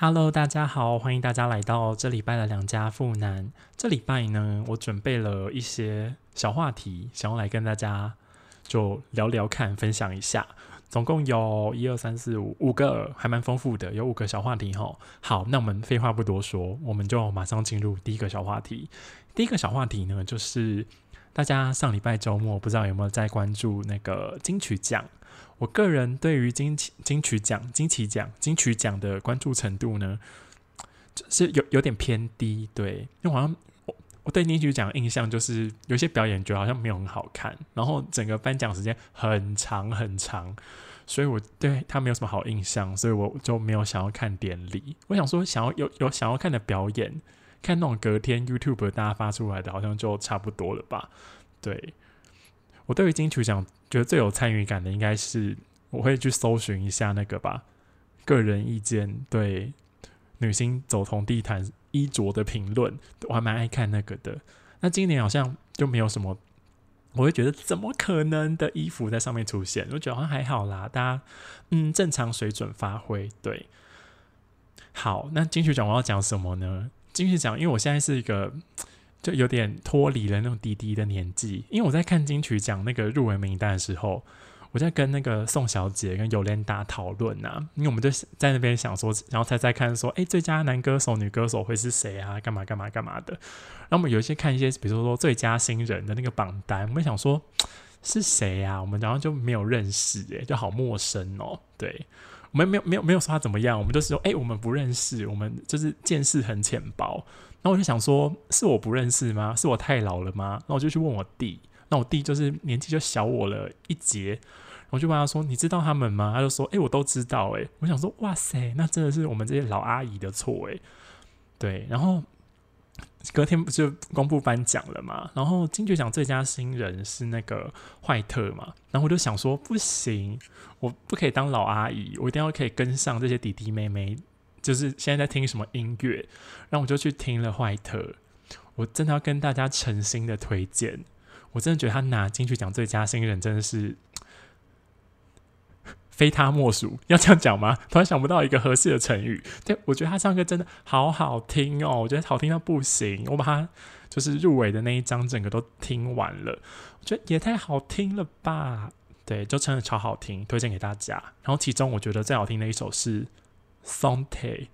Hello，大家好，欢迎大家来到这礼拜的两家富男。这礼拜呢，我准备了一些小话题，想要来跟大家就聊聊看，分享一下。总共有一二三四五五个，还蛮丰富的，有五个小话题哈。好，那我们废话不多说，我们就马上进入第一个小话题。第一个小话题呢，就是大家上礼拜周末不知道有没有在关注那个金曲奖？我个人对于金曲金曲奖、金曲奖、金曲奖的关注程度呢，就是有有点偏低。对，因为好像我我对金曲奖印象就是有些表演觉得好像没有很好看，然后整个颁奖时间很长很长，所以我对他没有什么好印象，所以我就没有想要看典礼。我想说，想要有有想要看的表演，看那种隔天 YouTube 大家发出来的，好像就差不多了吧？对。我对于金曲奖觉得最有参与感的，应该是我会去搜寻一下那个吧，个人意见对女星走红地毯衣着的评论，我还蛮爱看那个的。那今年好像就没有什么，我会觉得怎么可能的衣服在上面出现？我觉得好像还好啦，大家嗯正常水准发挥。对，好，那金曲奖我要讲什么呢？金曲奖，因为我现在是一个。就有点脱离了那种滴滴的年纪，因为我在看金曲奖那个入围名单的时候，我在跟那个宋小姐跟尤莲达讨论呐，因为我们就在那边想说，然后猜猜看说，哎，最佳男歌手、女歌手会是谁啊？干嘛干嘛干嘛的？然后我们有一些看一些，比如说最佳新人的那个榜单，我们想说是谁啊？我们然后就没有认识，哎，就好陌生哦。对，我们没有没有没有说他怎么样，我们就是说，哎，我们不认识，我们就是见识很浅薄。然后我就想说，是我不认识吗？是我太老了吗？那我就去问我弟。那我弟就是年纪就小我了一截，我就问他说：“你知道他们吗？”他就说：“哎，我都知道。”哎，我想说：“哇塞，那真的是我们这些老阿姨的错。”哎，对。然后隔天不就公布颁奖了嘛？然后金曲奖最佳新人是那个坏特嘛？然后我就想说，不行，我不可以当老阿姨，我一定要可以跟上这些弟弟妹妹。就是现在在听什么音乐，然后我就去听了坏特，我真的要跟大家诚心的推荐，我真的觉得他拿进去讲最佳新人真的是 非他莫属，要这样讲吗？突然想不到一个合适的成语。对，我觉得他唱歌真的好好听哦，我觉得好听到不行。我把他就是入围的那一张整个都听完了，我觉得也太好听了吧？对，就真的超好听，推荐给大家。然后其中我觉得最好听的一首是。Sante，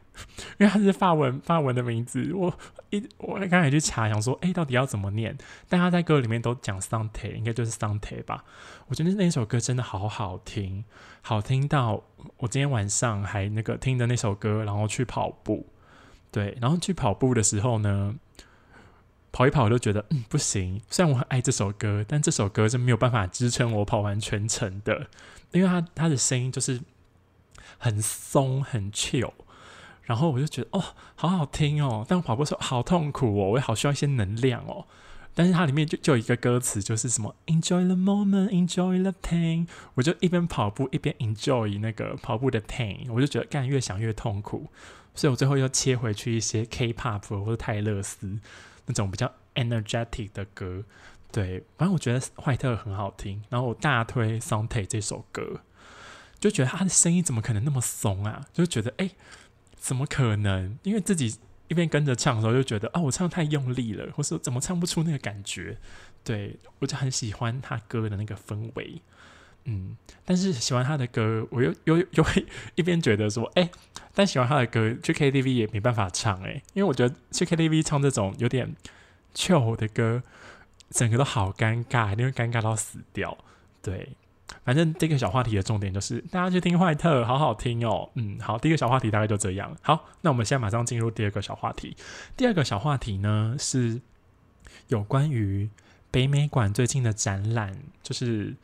因为它是法文法文的名字，我一我刚才去查，想说，哎，到底要怎么念？但他在歌里面都讲 Sante，应该就是 Sante 吧？我觉得那首歌真的好好听，好听到我今天晚上还那个听着那首歌，然后去跑步。对，然后去跑步的时候呢，跑一跑我就觉得，嗯，不行。虽然我很爱这首歌，但这首歌是没有办法支撑我跑完全程的，因为它它的声音就是。很松很 chill，然后我就觉得哦，好好听哦。但跑步时候好痛苦哦，我也好需要一些能量哦。但是它里面就就有一个歌词，就是什么 enjoy the moment, enjoy the pain。我就一边跑步一边 enjoy 那个跑步的 pain，我就觉得干越想越痛苦，所以我最后又切回去一些 K-pop 或者泰勒斯那种比较 energetic 的歌。对，反正我觉得坏特很好听，然后我大推 s o n t e 这首歌。就觉得他的声音怎么可能那么怂啊？就觉得哎，怎么可能？因为自己一边跟着唱的时候，就觉得啊，我唱太用力了，或是怎么唱不出那个感觉？对我就很喜欢他歌的那个氛围，嗯。但是喜欢他的歌，我又又又会 一边觉得说，哎，但喜欢他的歌去 KTV 也没办法唱哎，因为我觉得去 KTV 唱这种有点旧的歌，整个都好尴尬，因为尴尬到死掉，对。反正这个小话题的重点就是大家去听坏特，好好听哦。嗯，好，第一个小话题大概就这样。好，那我们现在马上进入第二个小话题。第二个小话题呢是有关于北美馆最近的展览，就是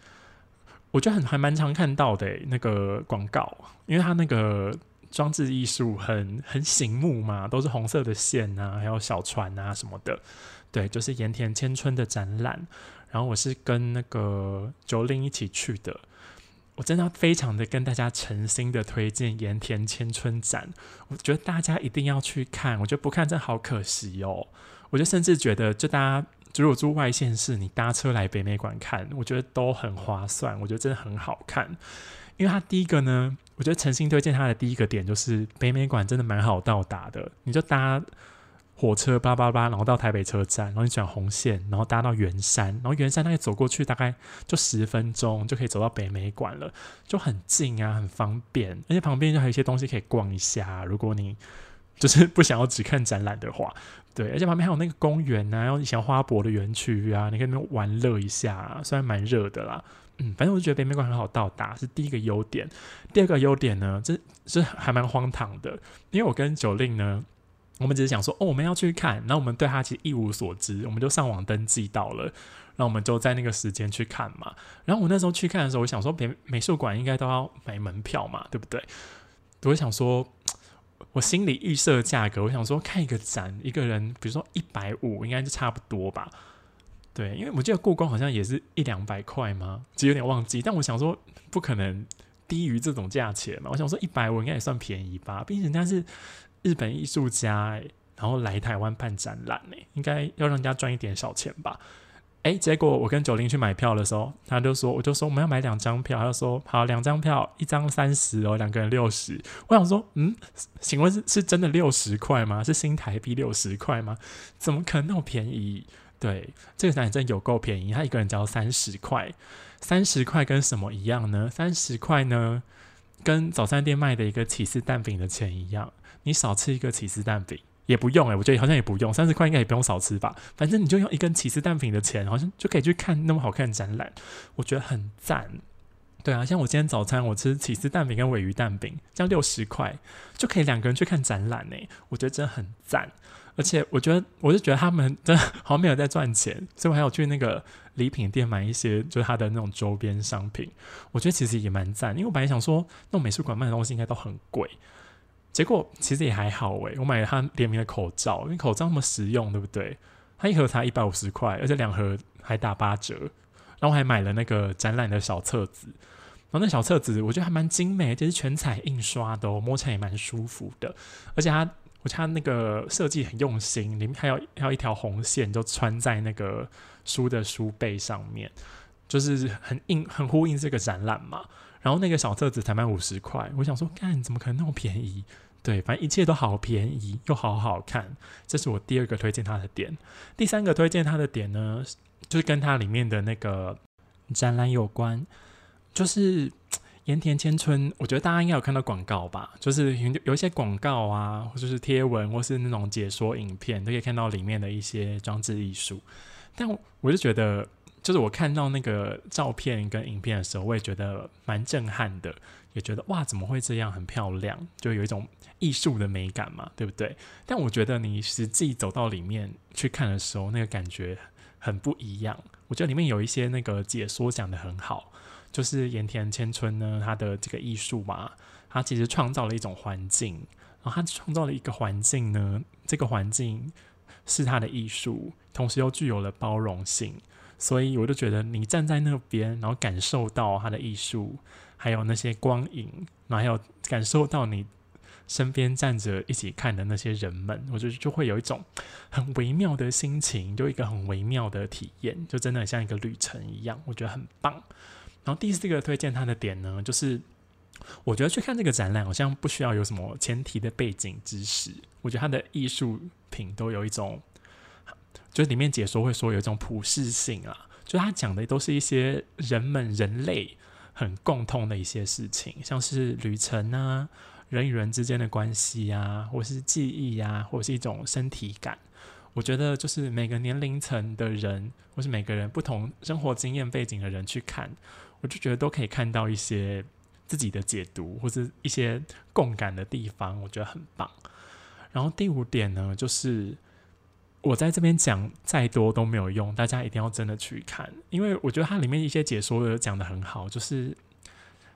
我觉得很还蛮常看到的那个广告，因为它那个装置艺术很很醒目嘛，都是红色的线啊，还有小船啊什么的。对，就是盐田千春的展览。然后我是跟那个九令一起去的，我真的非常的跟大家诚心的推荐盐田千春展，我觉得大家一定要去看，我觉得不看真好可惜哦。我就甚至觉得，就大家如果住外县市，你搭车来北美馆看，我觉得都很划算，我觉得真的很好看。因为它第一个呢，我觉得诚心推荐它的第一个点就是北美馆真的蛮好到达的，你就搭火车叭叭叭，然后到台北车站，然后你转红线，然后搭到圆山，然后圆山大概走过去大概就十分钟就可以走到北美馆了，就很近啊，很方便，而且旁边就还有一些东西可以逛一下。如果你就是不想要只看展览的话，对，而且旁边还有那个公园啊，然后以前花博的园区啊，你可以那边玩乐一下，虽然蛮热的啦。嗯，反正我就觉得北美馆很好到达，是第一个优点。第二个优点呢，这这还蛮荒唐的，因为我跟九令呢，我们只是想说，哦，我们要去看，然后我们对他其实一无所知，我们就上网登记到了，然后我们就在那个时间去看嘛。然后我那时候去看的时候，我想说，美美术馆应该都要买门票嘛，对不对？我想说，我心里预设价格，我想说看一个展，一个人，比如说一百五，应该就差不多吧。对，因为我记得故宫好像也是一两百块嘛，其实有点忘记。但我想说，不可能低于这种价钱嘛。我想说，一百五应该也算便宜吧，毕竟人家是日本艺术家，然后来台湾办展览呢，应该要让人家赚一点小钱吧。哎，结果我跟九零去买票的时候，他就说，我就说我们要买两张票，他就说好，两张票，一张三十哦，两个人六十。我想说，嗯，请问是是真的六十块吗？是新台币六十块吗？怎么可能那么便宜？对，这个展真有够便宜，他一个人只要三十块，三十块跟什么一样呢？三十块呢，跟早餐店卖的一个起司蛋饼的钱一样。你少吃一个起司蛋饼也不用诶，我觉得好像也不用，三十块应该也不用少吃吧。反正你就用一根起司蛋饼的钱，好像就可以去看那么好看的展览，我觉得很赞。对啊，像我今天早餐我吃起司蛋饼跟尾鱼蛋饼，这样六十块就可以两个人去看展览呢，我觉得真的很赞。而且我觉得，我就觉得他们真的好像没有在赚钱，所以我还有去那个礼品店买一些，就是他的那种周边商品。我觉得其实也蛮赞，因为我本来想说，那种美术馆卖的东西应该都很贵，结果其实也还好诶。我买了他联名的口罩，因为口罩那么实用，对不对？它一盒才一百五十块，而且两盒还打八折。然后我还买了那个展览的小册子，然后那小册子我觉得还蛮精美，就是全彩印刷的，摸起来也蛮舒服的，而且它。我觉得那个设计很用心，里面还有还有一条红线，就穿在那个书的书背上面，就是很应很呼应这个展览嘛。然后那个小册子才卖五十块，我想说，干怎么可能那么便宜？对，反正一切都好便宜又好好看，这是我第二个推荐它的点。第三个推荐它的点呢，就是跟它里面的那个展览有关，就是。盐田千春，我觉得大家应该有看到广告吧，就是有有一些广告啊，或者是贴文，或是那种解说影片，都可以看到里面的一些装置艺术。但我就觉得，就是我看到那个照片跟影片的时候，我也觉得蛮震撼的，也觉得哇，怎么会这样，很漂亮，就有一种艺术的美感嘛，对不对？但我觉得你实际走到里面去看的时候，那个感觉很不一样。我觉得里面有一些那个解说讲的很好。就是盐田千春呢，他的这个艺术嘛，他其实创造了一种环境，然后他创造了一个环境呢，这个环境是他的艺术，同时又具有了包容性，所以我就觉得你站在那边，然后感受到他的艺术，还有那些光影，然后还有感受到你身边站着一起看的那些人们，我觉得就会有一种很微妙的心情，就一个很微妙的体验，就真的很像一个旅程一样，我觉得很棒。然后第四个推荐他的点呢，就是我觉得去看这个展览好像不需要有什么前提的背景知识。我觉得他的艺术品都有一种，就是里面解说会说有一种普适性啊，就他讲的都是一些人们人类很共通的一些事情，像是旅程啊，人与人之间的关系啊，或是记忆啊，或是一种身体感。我觉得就是每个年龄层的人，或是每个人不同生活经验背景的人去看。我就觉得都可以看到一些自己的解读，或者一些共感的地方，我觉得很棒。然后第五点呢，就是我在这边讲再多都没有用，大家一定要真的去看，因为我觉得它里面一些解说的讲的很好，就是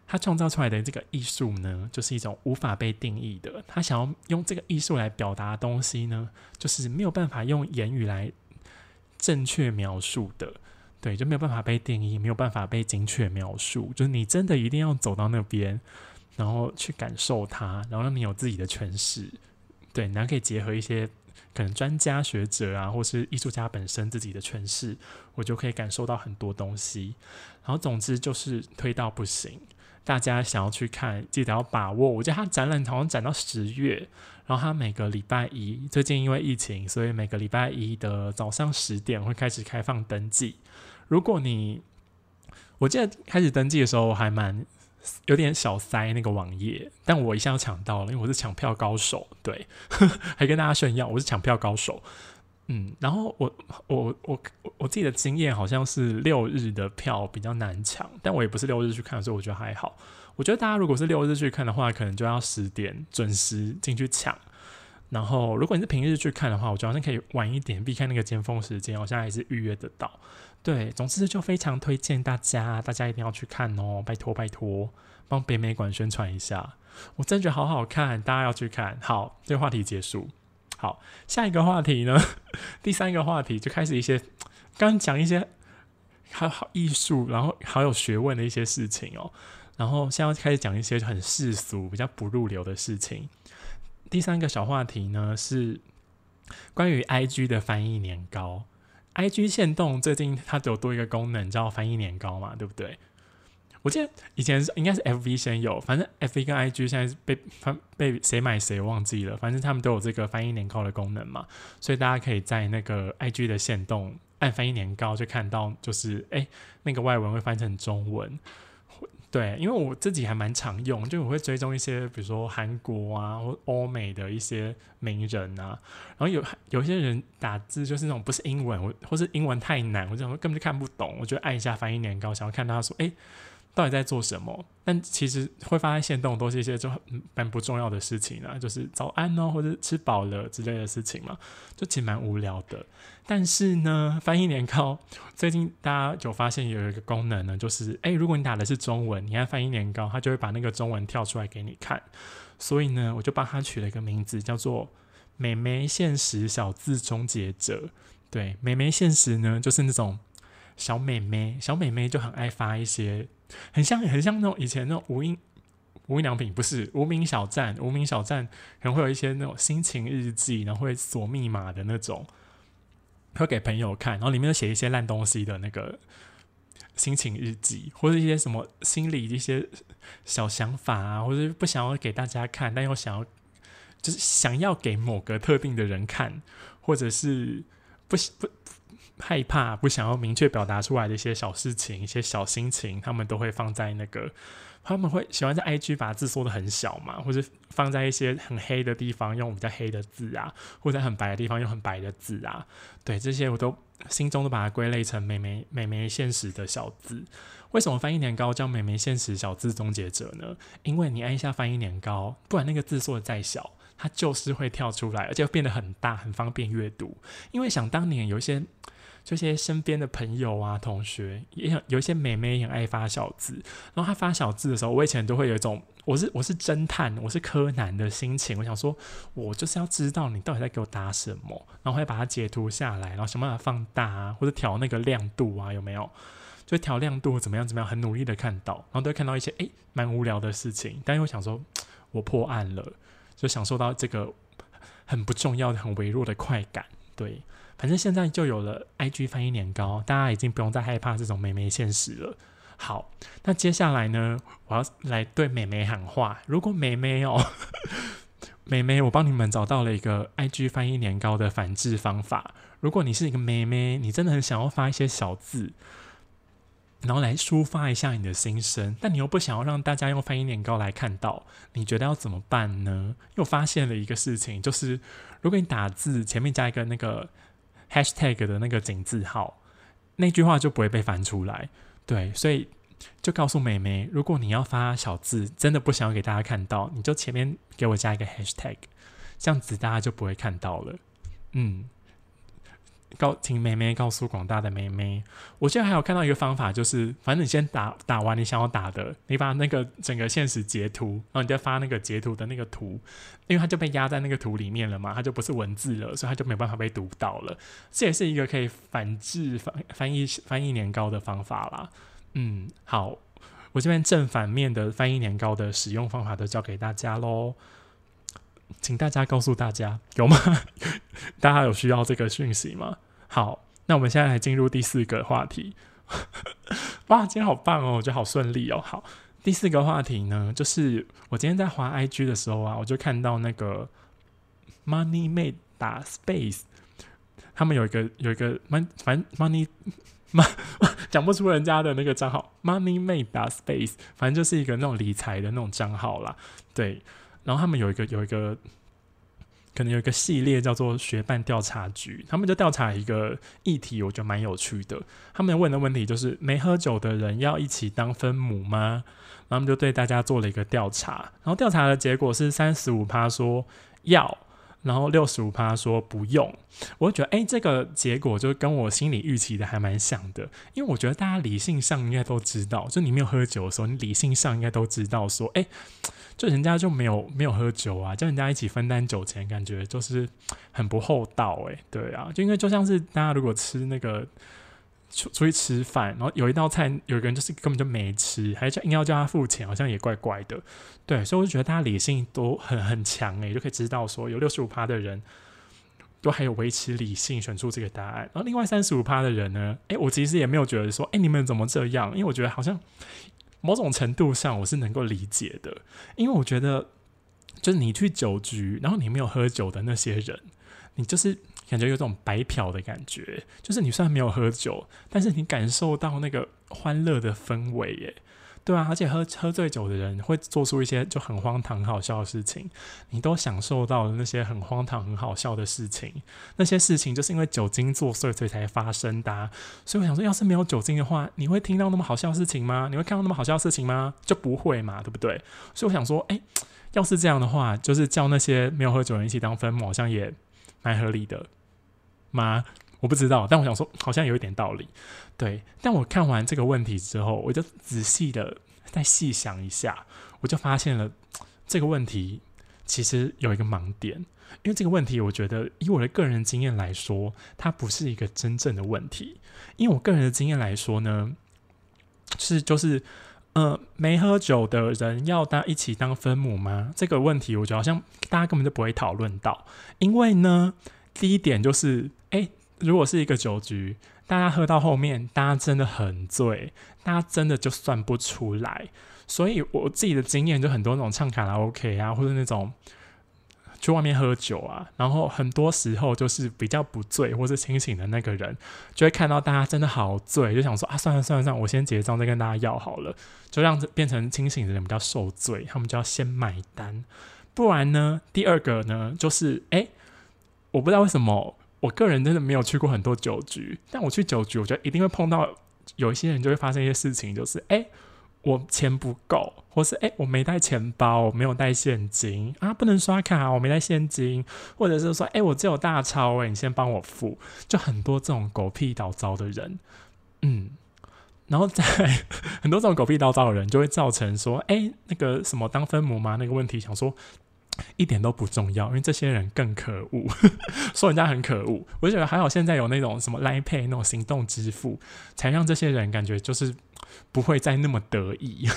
他创造出来的这个艺术呢，就是一种无法被定义的。他想要用这个艺术来表达东西呢，就是没有办法用言语来正确描述的。对，就没有办法被定义，没有办法被精确描述。就是你真的一定要走到那边，然后去感受它，然后让你有自己的诠释。对，然后可以结合一些可能专家学者啊，或是艺术家本身自己的诠释，我就可以感受到很多东西。然后总之就是推到不行，大家想要去看，记得要把握。我觉得它展览好像展到十月，然后它每个礼拜一，最近因为疫情，所以每个礼拜一的早上十点会开始开放登记。如果你，我记得开始登记的时候还蛮有点小塞那个网页，但我一下就抢到了，因为我是抢票高手，对，还跟大家炫耀我是抢票高手。嗯，然后我我我我自己的经验好像是六日的票比较难抢，但我也不是六日去看，所以我觉得还好。我觉得大家如果是六日去看的话，可能就要十点准时进去抢。然后如果你是平日去看的话，我觉得好像可以晚一点，避开那个尖峰时间，好像还是预约得到。对，总之就非常推荐大家，大家一定要去看哦，拜托拜托，帮北美馆宣传一下。我真觉得好好看，大家要去看。好，这个话题结束。好，下一个话题呢？第三个话题就开始一些刚讲一些好好艺术，然后好有学问的一些事情哦。然后现在开始讲一些很世俗、比较不入流的事情。第三个小话题呢是关于 I G 的翻译年糕。I G 线动最近它有多一个功能叫翻译年糕嘛，对不对？我记得以前是应该是 F V 先有，反正 F V 跟 I G 现在被翻被谁买谁忘记了，反正他们都有这个翻译年糕的功能嘛，所以大家可以在那个 I G 的线动按翻译年糕，就看到就是哎那个外文会翻成中文。对，因为我自己还蛮常用，就我会追踪一些，比如说韩国啊或欧美的一些名人啊，然后有有些人打字就是那种不是英文，我或是英文太难，我这种根本就看不懂，我就按一下翻译年糕，想要看他说，哎。到底在做什么？但其实会发现线动都是一些就很蛮不重要的事情啊，就是早安哦，或者吃饱了之类的事情嘛，就其实蛮无聊的。但是呢，翻译年糕最近大家有发现有一个功能呢，就是诶，如果你打的是中文，你按翻译年糕，它就会把那个中文跳出来给你看。所以呢，我就帮它取了一个名字，叫做“美眉现实小字终结者”。对，美眉现实呢，就是那种小美眉，小美眉就很爱发一些。很像很像那种以前那种无印无印良品，不是无名小站，无名小站可能会有一些那种心情日记，然后会锁密码的那种，会给朋友看，然后里面写一些烂东西的那个心情日记，或者一些什么心理一些小想法啊，或者不想要给大家看，但又想要就是想要给某个特定的人看，或者是不不。害怕不想要明确表达出来的一些小事情、一些小心情，他们都会放在那个，他们会喜欢在 IG 把字缩的很小嘛，或者放在一些很黑的地方用比较黑的字啊，或者很白的地方用很白的字啊。对这些我都心中都把它归类成美眉美眉现实的小字。为什么翻译年糕叫美眉现实小字终结者呢？因为你按一下翻译年糕，不管那个字缩的再小，它就是会跳出来，而且变得很大，很方便阅读。因为想当年有一些。这些身边的朋友啊、同学，也有有一些美眉也很爱发小字。然后他发小字的时候，我以前都会有一种我是我是侦探、我是柯南的心情。我想说，我就是要知道你到底在给我打什么，然后会把它截图下来，然后想办法放大啊，或者调那个亮度啊，有没有？就调亮度怎么样怎么样，很努力的看到，然后都会看到一些诶蛮无聊的事情。但又想说，我破案了，就享受到这个很不重要的、很微弱的快感，对。反正现在就有了 IG 翻译年糕，大家已经不用再害怕这种美眉现实了。好，那接下来呢，我要来对美眉喊话。如果美眉哦，美眉，我帮你们找到了一个 IG 翻译年糕的反制方法。如果你是一个美眉，你真的很想要发一些小字，然后来抒发一下你的心声，但你又不想要让大家用翻译年糕来看到，你觉得要怎么办呢？又发现了一个事情，就是如果你打字前面加一个那个。Hashtag 的那个井字号，那句话就不会被翻出来。对，所以就告诉美眉，如果你要发小字，真的不想要给大家看到，你就前面给我加一个 hashtag，这样子大家就不会看到了。嗯。告请妹妹告诉广大的妹妹，我现在还有看到一个方法，就是反正你先打打完你想要打的，你把那个整个现实截图，然后你再发那个截图的那个图，因为它就被压在那个图里面了嘛，它就不是文字了，所以它就没办法被读到了。这也是一个可以反制翻翻译翻译年糕的方法啦。嗯，好，我这边正反面的翻译年糕的使用方法都教给大家喽。请大家告诉大家有吗？大家有需要这个讯息吗？好，那我们现在来进入第四个话题。哇，今天好棒哦，我觉得好顺利哦。好，第四个话题呢，就是我今天在滑 IG 的时候啊，我就看到那个 Money Made 打 Space，他们有一个有一个 Mon 反正 Money 讲不出人家的那个账号，Money Made 打 Space，反正就是一个那种理财的那种账号啦。对，然后他们有一个有一个。可能有一个系列叫做“学办调查局”，他们就调查一个议题，我觉得蛮有趣的。他们问的问题就是：没喝酒的人要一起当分母吗？然后他们就对大家做了一个调查，然后调查的结果是三十五趴说要，然后六十五趴说不用。我就觉得，哎，这个结果就跟我心里预期的还蛮像的，因为我觉得大家理性上应该都知道，就你没有喝酒的时候，你理性上应该都知道说，哎。就人家就没有没有喝酒啊，叫人家一起分担酒钱，感觉就是很不厚道诶。对啊，就因为就像是大家如果吃那个出出去吃饭，然后有一道菜有一个人就是根本就没吃，还叫硬要叫他付钱，好像也怪怪的。对，所以我就觉得大家理性都很很强诶，就可以知道说有六十五趴的人都还有维持理性选出这个答案，然后另外三十五趴的人呢，诶，我其实也没有觉得说，诶，你们怎么这样？因为我觉得好像。某种程度上，我是能够理解的，因为我觉得，就是你去酒局，然后你没有喝酒的那些人，你就是感觉有种白嫖的感觉，就是你虽然没有喝酒，但是你感受到那个欢乐的氛围，耶。对啊，而且喝喝醉酒的人会做出一些就很荒唐、很好笑的事情，你都享受到了那些很荒唐、很好笑的事情。那些事情就是因为酒精作祟，所以才发生的。所以我想说，要是没有酒精的话，你会听到那么好笑的事情吗？你会看到那么好笑的事情吗？就不会嘛，对不对？所以我想说，哎，要是这样的话，就是叫那些没有喝酒人一起当分母，好像也蛮合理的吗？我不知道，但我想说，好像有一点道理。对，但我看完这个问题之后，我就仔细的再细想一下，我就发现了这个问题其实有一个盲点，因为这个问题，我觉得以我的个人经验来说，它不是一个真正的问题。因为我个人的经验来说呢，是就是呃，没喝酒的人要大家一起当分母吗？这个问题，我觉得好像大家根本就不会讨论到，因为呢，第一点就是，哎，如果是一个酒局。大家喝到后面，大家真的很醉，大家真的就算不出来。所以我自己的经验，就很多那种唱卡拉 OK 啊，或者那种去外面喝酒啊，然后很多时候就是比较不醉或是清醒的那个人，就会看到大家真的好醉，就想说啊，算了算了算了，我先结账再跟大家要好了，就让变成清醒的人比较受罪，他们就要先买单。不然呢，第二个呢，就是哎，我不知道为什么。我个人真的没有去过很多酒局，但我去酒局，我觉得一定会碰到有一些人就会发生一些事情，就是哎，我钱不够，或是哎，我没带钱包，我没有带现金啊，不能刷卡，我没带现金，或者是说哎，我只有大钞，哎，你先帮我付，就很多这种狗屁倒灶的人，嗯，然后在 很多这种狗屁倒灶的人，就会造成说哎，那个什么当分母吗？那个问题，想说。一点都不重要，因为这些人更可恶，说人家很可恶。我就觉得还好，现在有那种什么 Line Pay 那种行动支付，才让这些人感觉就是不会再那么得意。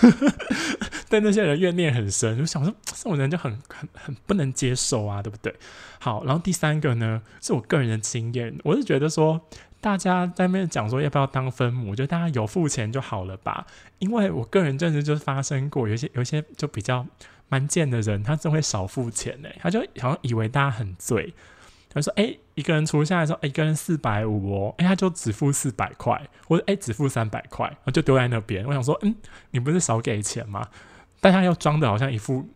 但那些人怨念很深，就想说这种人就很很很不能接受啊，对不对？好，然后第三个呢，是我个人的经验，我是觉得说大家在那边讲说要不要当分母，我觉得大家有付钱就好了吧。因为我个人真的就是发生过，有些有些就比较。蛮贱的人，他真会少付钱呢。他就好像以为大家很醉，他说：“哎，一个人除下来说，哎一个人四百五哦，哎，他就只付四百块，或者哎只付三百块，然后就丢在那边。我想说，嗯，你不是少给钱吗？但他又装的好像一副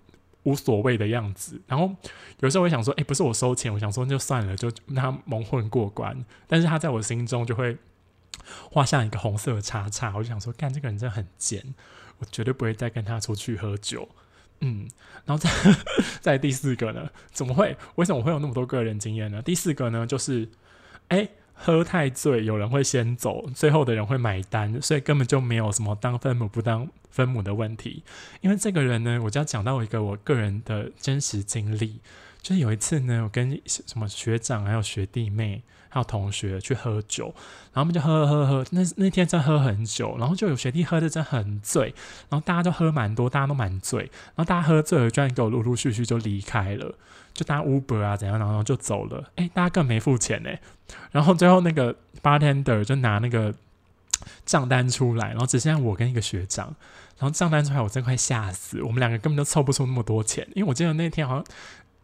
无所谓的样子。然后有时候我想说，哎，不是我收钱，我想说就算了，就让他蒙混过关。但是他在我心中就会画上一个红色的叉叉。我就想说，干这个人真的很贱，我绝对不会再跟他出去喝酒。”嗯，然后再 再第四个呢？怎么会？为什么会有那么多个人经验呢？第四个呢，就是哎，喝太醉，有人会先走，最后的人会买单，所以根本就没有什么当分母不当分母的问题。因为这个人呢，我就要讲到一个我个人的真实经历，就是有一次呢，我跟什么学长还有学弟妹。还有同学去喝酒，然后我们就喝喝喝，那那天真喝很久，然后就有学弟喝的真很醉，然后大家都喝蛮多，大家都蛮醉，然后大家喝醉了，居然给我陆陆续续就离开了，就搭 Uber 啊怎样，然后就走了，哎，大家更没付钱呢，然后最后那个 bartender 就拿那个账单出来，然后只剩下我跟一个学长，然后账单出来，我真快吓死，我们两个根本就凑不出那么多钱，因为我记得那天好像。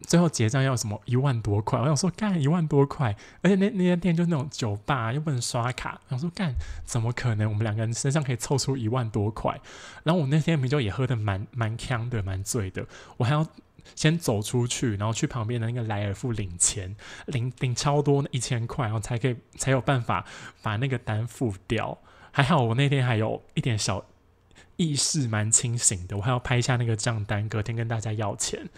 最后结账要什么一万多块，我想说干一万多块，而且那那间店就那种酒吧，又不能刷卡，我想说干怎么可能？我们两个人身上可以凑出一万多块？然后我那天啤酒也喝的蛮蛮呛的，蛮醉的，我还要先走出去，然后去旁边的那个莱尔富领钱，领领超多一千块，然后才可以才有办法把那个单付掉。还好我那天还有一点小。意识蛮清醒的，我还要拍一下那个账单，隔天跟大家要钱。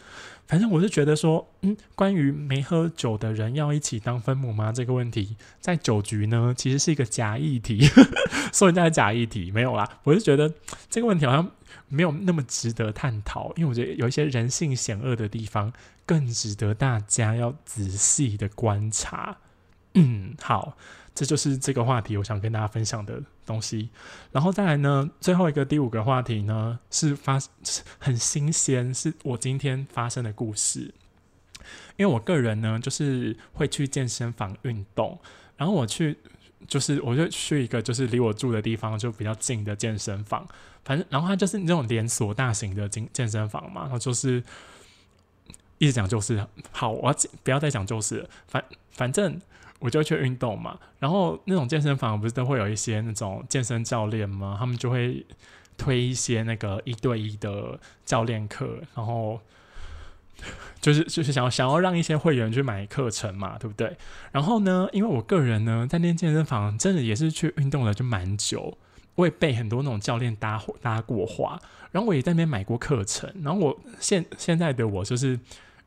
反正我是觉得说，嗯，关于没喝酒的人要一起当分母吗？这个问题在酒局呢，其实是一个假议题，说人家假议题没有啦。我是觉得这个问题好像没有那么值得探讨，因为我觉得有一些人性险恶的地方，更值得大家要仔细的观察。嗯，好。这就是这个话题，我想跟大家分享的东西。然后再来呢，最后一个第五个话题呢，是发 很新鲜，是我今天发生的故事。因为我个人呢，就是会去健身房运动，然后我去，就是我就去一个就是离我住的地方就比较近的健身房，反正然后它就是那种连锁大型的健健身房嘛，然后就是一直讲就是好，我要不要再讲就是反反正。我就去运动嘛，然后那种健身房不是都会有一些那种健身教练吗？他们就会推一些那个一对一的教练课，然后 就是就是想要想要让一些会员去买课程嘛，对不对？然后呢，因为我个人呢在那健身房真的也是去运动了就蛮久，我也被很多那种教练搭搭过话，然后我也在那边买过课程，然后我现现在的我就是。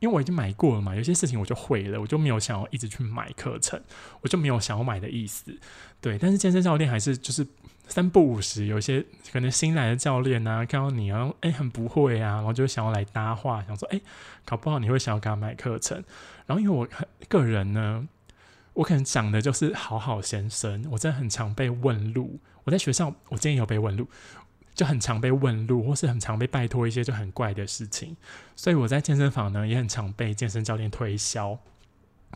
因为我已经买过了嘛，有些事情我就会了，我就没有想要一直去买课程，我就没有想要买的意思。对，但是健身教练还是就是三不五十，有些可能新来的教练啊，看到你啊，哎，很不会啊，然后就想要来搭话，想说，哎，搞不好你会想要给他买课程。然后因为我个人呢，我可能讲的就是好好先生，我真的很常被问路。我在学校，我之前有被问路。就很常被问路，或是很常被拜托一些就很怪的事情，所以我在健身房呢也很常被健身教练推销。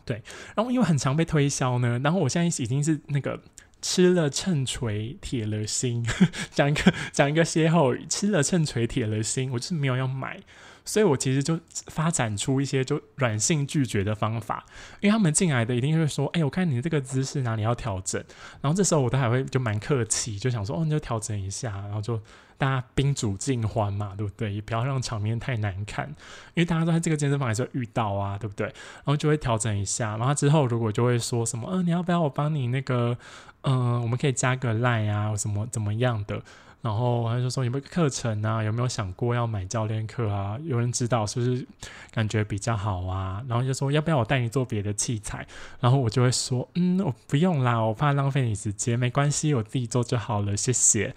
对，然后因为很常被推销呢，然后我现在已经是那个吃了秤锤铁了心，讲一个讲一个歇后语，吃了秤锤铁了心，我就是没有要买。所以我其实就发展出一些就软性拒绝的方法，因为他们进来的一定会说：“哎，我看你这个姿势哪里要调整。”然后这时候我都还会就蛮客气，就想说：“哦，你就调整一下。”然后就大家宾主尽欢嘛，对不对？也不要让场面太难看，因为大家在这个健身房也是会遇到啊，对不对？然后就会调整一下，然后之后如果就会说什么：“嗯，你要不要我帮你那个？嗯，我们可以加个 line 啊，什么怎么样的？”然后他就说有没有课程啊？有没有想过要买教练课啊？有人指导是不是感觉比较好啊？然后就说要不要我带你做别的器材？然后我就会说嗯，我不用啦，我怕浪费你时间，没关系，我自己做就好了，谢谢。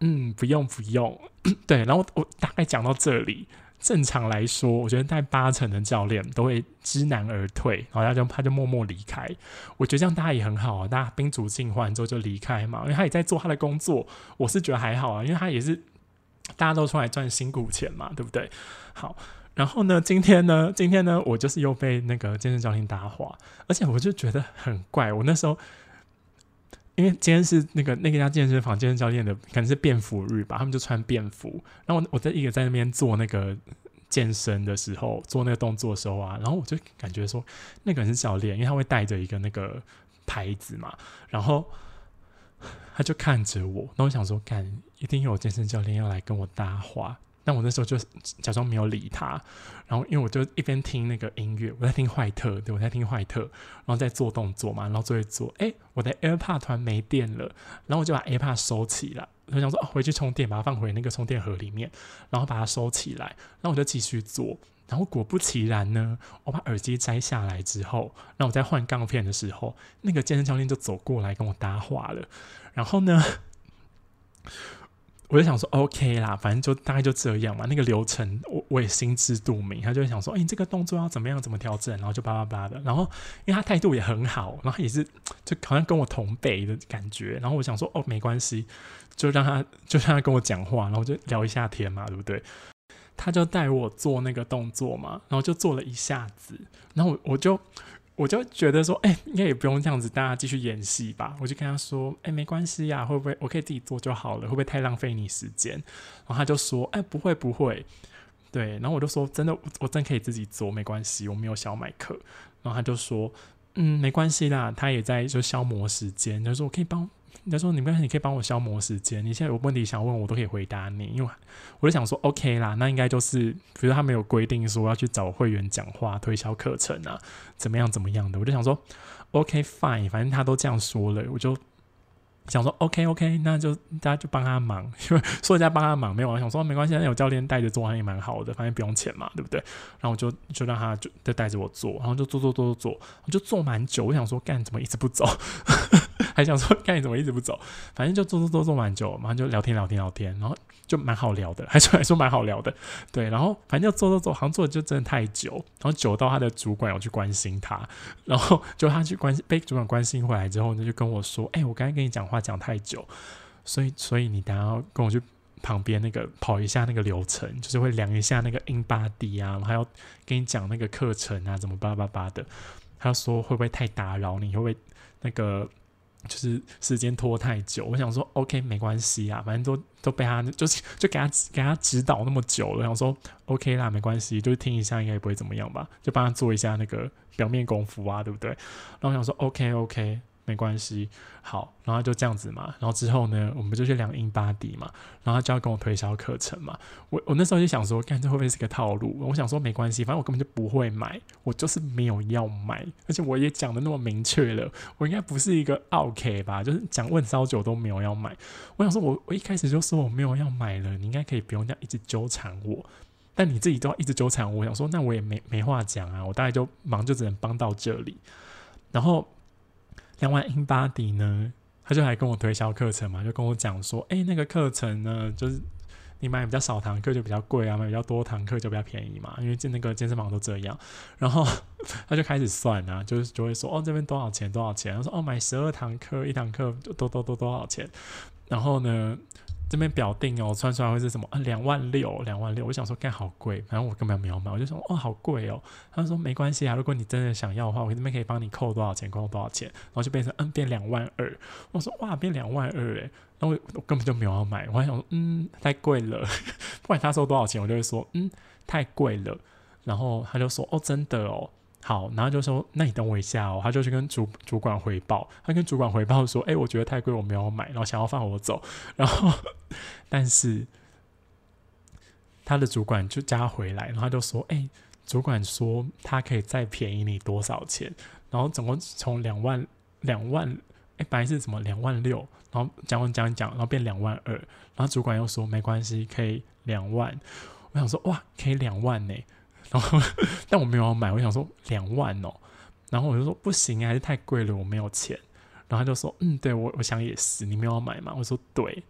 嗯，不用不用，对。然后我大概讲到这里。正常来说，我觉得带八成的教练都会知难而退，然后他就他就默默离开。我觉得这样大家也很好啊，大家宾主尽欢之后就离开嘛，因为他也在做他的工作。我是觉得还好啊，因为他也是大家都出来赚辛苦钱嘛，对不对？好，然后呢，今天呢，今天呢，我就是又被那个健身教练搭话，而且我就觉得很怪。我那时候。因为今天是那个那个家健身房健身教练的，可能是便服日吧，他们就穿便服。然后我我在一个在那边做那个健身的时候，做那个动作的时候啊，然后我就感觉说，那个人是教练，因为他会带着一个那个牌子嘛，然后他就看着我，然后我想说，干，一定有健身教练要来跟我搭话。但我那时候就假装没有理他，然后因为我就一边听那个音乐，我在听坏特，对我在听坏特，然后在做动作嘛，然后做一做，哎，我的 AirPod 团没电了，然后我就把 AirPod 收起来，我想说哦回去充电，把它放回那个充电盒里面，然后把它收起来，然后我就继续做，然后果不其然呢，我把耳机摘下来之后，然后我在换杠片的时候，那个健身教练就走过来跟我搭话了，然后呢？我就想说，OK 啦，反正就大概就这样嘛。那个流程我我也心知肚明。他就会想说，哎，你这个动作要怎么样，怎么调整，然后就叭叭叭的。然后因为他态度也很好，然后也是就好像跟我同辈的感觉。然后我想说，哦，没关系，就让他就让他跟我讲话，然后就聊一下天嘛，对不对？他就带我做那个动作嘛，然后就做了一下子，然后我我就我就觉得说，哎、应该也不用这样子，大家继续演戏吧。我就跟他说，哎、没关系呀、会不会我可以自己做就好了？会不会太浪费你时间？然后他就说，哎、不会不会。对，然后我就说，真的，我真可以自己做，没关系，我没有小麦克。然后他就说，嗯，没关系啦，他也在就消磨时间。他说，我可以帮，他说你没关系，你可以帮我消磨时间。你现在有问题想问，我都可以回答你。因为我就想说，OK 啦，那应该就是，比如他没有规定说要去找会员讲话、推销课程啊，怎么样怎么样的。我就想说，OK fine，反正他都这样说了，我就。想说 OK OK，那就大家就帮他忙，因为说人家帮他忙没有我，想说没关系，那有教练带着做也蛮好的，反正不用钱嘛，对不对？然后我就就让他就就带着我做，然后就做做做做做，我就做蛮久。我想说干怎么一直不走，还想说干怎么一直不走，反正就做做做做蛮久，然后就聊天聊天聊天，然后就蛮好聊的，还说还说蛮好聊的，对，然后反正就做做做，好像做的就真的太久，然后久到他的主管有去关心他，然后就他去关心被主管关心回来之后呢，就跟我说，哎、我刚才跟你讲话讲太久，所以所以你等下要跟我去旁边那个跑一下那个流程，就是会量一下那个 in body 啊，还要跟你讲那个课程啊，怎么巴拉巴拉的。他说会不会太打扰你？会不会那个就是时间拖太久？我想说 OK 没关系啊，反正都都被他就是就给他给他指导那么久了，我想说 OK 啦，没关系，就是听一下应该也不会怎么样吧，就帮他做一下那个表面功夫啊，对不对？然后我想说 OK OK。没关系，好，然后就这样子嘛。然后之后呢，我们就去量英巴迪嘛。然后他就要跟我推销课程嘛。我我那时候就想说，看这会不会是个套路？我想说没关系，反正我根本就不会买，我就是没有要买，而且我也讲的那么明确了，我应该不是一个 OK 吧？就是讲问烧酒都没有要买。我想说我，我一开始就说我没有要买了，你应该可以不用这样一直纠缠我。但你自己都要一直纠缠我，我想说那我也没没话讲啊，我大概就忙就只能帮到这里。然后两万英巴迪呢，他就还跟我推销课程嘛，就跟我讲说，哎、那个课程呢，就是你买比较少堂课就比较贵啊，买比较多堂课就比较便宜嘛，因为健那个健身房都这样。然后 他就开始算啊，就是就会说，哦，这边多少钱多少钱？他说，哦，买十二堂课，一堂课多多多多少钱？然后呢？这边表定哦，穿出来会是什么？啊，两万六，两万六。我想说，干好贵，反正我根本没有买，我就说，哦，好贵哦。他说没关系啊，如果你真的想要的话，我这边可以帮你扣多少钱，扣多少钱，然后就变成嗯，变两万二。我说哇，变两万二诶，然后我我根本就没有要买，我还想说嗯，太贵了，不管他收多少钱，我就会说嗯，太贵了。然后他就说哦，真的哦。好，然后就说，那你等我一下哦。他就去跟主主管回报，他跟主管回报说，哎、我觉得太贵，我没有买，然后想要放我走。然后，但是他的主管就加回来，然后他就说，哎、主管说他可以再便宜你多少钱？然后总共从两万两万，哎、本来是什么两万六，然后讲完讲讲，然后变两万二，然后主管又说没关系，可以两万。我想说哇，可以两万呢、然后但我没有要买，我想说两万哦，然后我就说不行，还是太贵了，我没有钱。然后他就说嗯，对我我想也是，你没有要买嘛？我说对。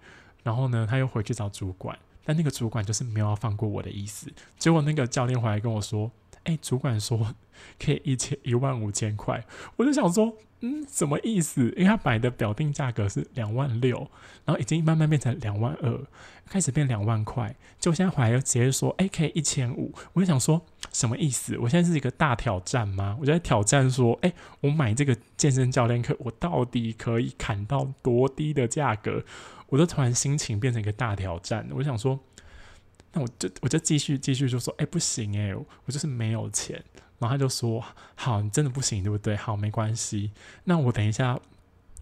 然后呢，他又回去找主管，但那个主管就是没有要放过我的意思。结果那个教练回来跟我说，哎、主管说可以一千一万五千块，我就想说，嗯，什么意思？因为他买的表定价格是两万六，然后已经慢慢变成两万二，开始变两万块，就现在回来又直接说，哎、可以一千五，我就想说什么意思？我现在是一个大挑战吗？我就在挑战说，哎、我买这个健身教练课，我到底可以砍到多低的价格？我就突然心情变成一个大挑战，我想说，那我就我就继续继续就说，哎、不行哎、我就是没有钱。然后他就说，好，你真的不行对不对？好，没关系，那我等一下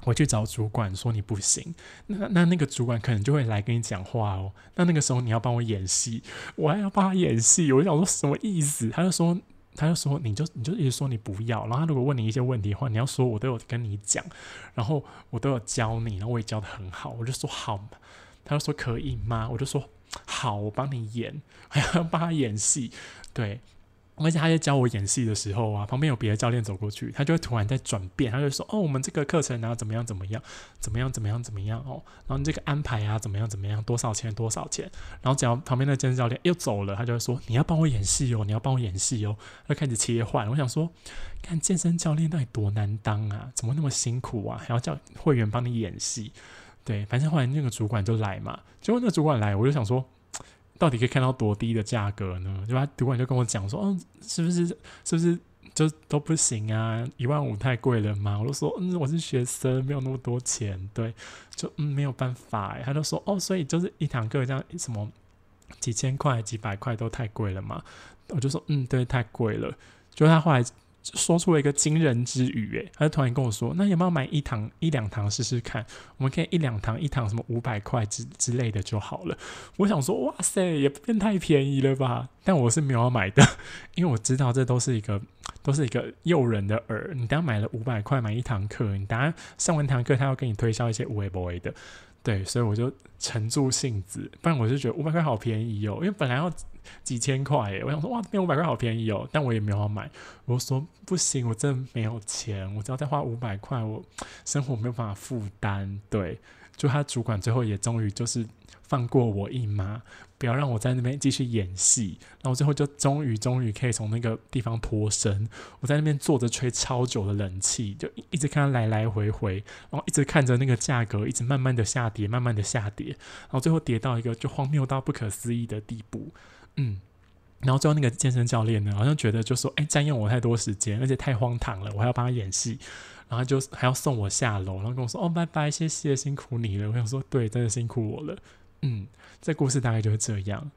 回去找主管说你不行。那那那个主管可能就会来跟你讲话哦。那那个时候你要帮我演戏，我还要帮他演戏。我就想说什么意思？他就说。他就说：“你就你就一直说你不要，然后他如果问你一些问题的话，你要说我都有跟你讲，然后我都有教你，然后我也教的很好。”我就说：“好。”他就说：“可以吗？”我就说：“好，我帮你演，还要帮他演戏。”对，而且他在教我演戏的时候啊，旁边有别的教练走过去，他就会突然在转变，他就说：“哦，我们这个课程啊，怎么样怎么样，怎么样怎么样怎么样哦，然后你这个安排啊，怎么样怎么样，多少钱多少钱。”然后只要旁边的健身教练又走了，他就会说：“你要帮我演戏哦，你要帮我演戏哦。”他开始切换。我想说，看健身教练到底多难当啊，怎么那么辛苦啊，还要叫会员帮你演戏？对，反正后来那个主管就来嘛，结果那个主管来，我就想说。到底可以看到多低的价格呢？就他主管就跟我讲说，哦，是不是是不是就都不行啊，一万五太贵了嘛。我就说，嗯，我是学生，没有那么多钱，对，就嗯没有办法。他就说，哦，所以就是一堂课这样什么几千块、几百块都太贵了嘛。我就说，嗯，对，太贵了。就他后来。说出了一个惊人之语，诶，他就突然跟我说：“那有没有买一堂一两堂试试看？我们可以一两堂一堂什么五百块之之类的就好了。”我想说：“哇塞，也变太便宜了吧？”但我是没有要买的，因为我知道这都是一个都是一个诱人的饵。你当买了五百块买一堂课，你当然上完堂课他要跟你推销一些无为不为的，对，所以我就沉住性子，不然我就觉得五百块好便宜哦，因为本来要。几千块，我想说哇，变五百块好便宜哦，但我也没有要买。我说不行，我真的没有钱，我只要再花五百块，我生活没有办法负担。对，就他主管最后也终于就是放过我一马，不要让我在那边继续演戏。然后最后就终于终于可以从那个地方脱身。我在那边坐着吹超久的冷气，就一直看他来来回回，然后一直看着那个价格一直慢慢的下跌，慢慢的下跌，然后最后跌到一个就荒谬到不可思议的地步。嗯，然后最后那个健身教练呢，好像觉得就说，哎，占用我太多时间，而且太荒唐了，我还要帮他演戏，然后就还要送我下楼，然后跟我说，哦，拜拜，谢谢，辛苦你了。我想说，对，真的辛苦我了。嗯，这故事大概就是这样，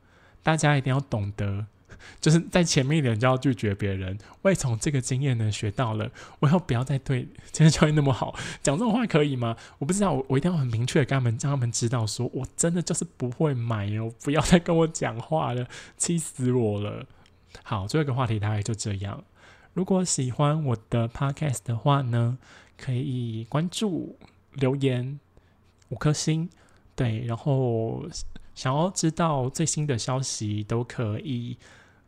大家一定要懂得。就是在前面一点就要拒绝别人。我也从这个经验呢学到了，我要不要再对健身教练那么好？讲这种话可以吗？我不知道，我我一定要很明确的跟他们，让他们知道，说我真的就是不会买哦，不要再跟我讲话了，气死我了。好，最后一个话题大概就这样。如果喜欢我的 podcast 的话呢，可以关注、留言五颗星，对，然后想要知道最新的消息都可以。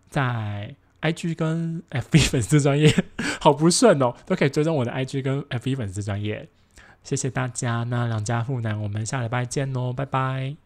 在 IG 跟 FB 粉丝专业好不顺哦，都可以追踪我的 IG 跟 FB 粉丝专业。谢谢大家，那两家富男，我们下礼拜见哦，拜拜。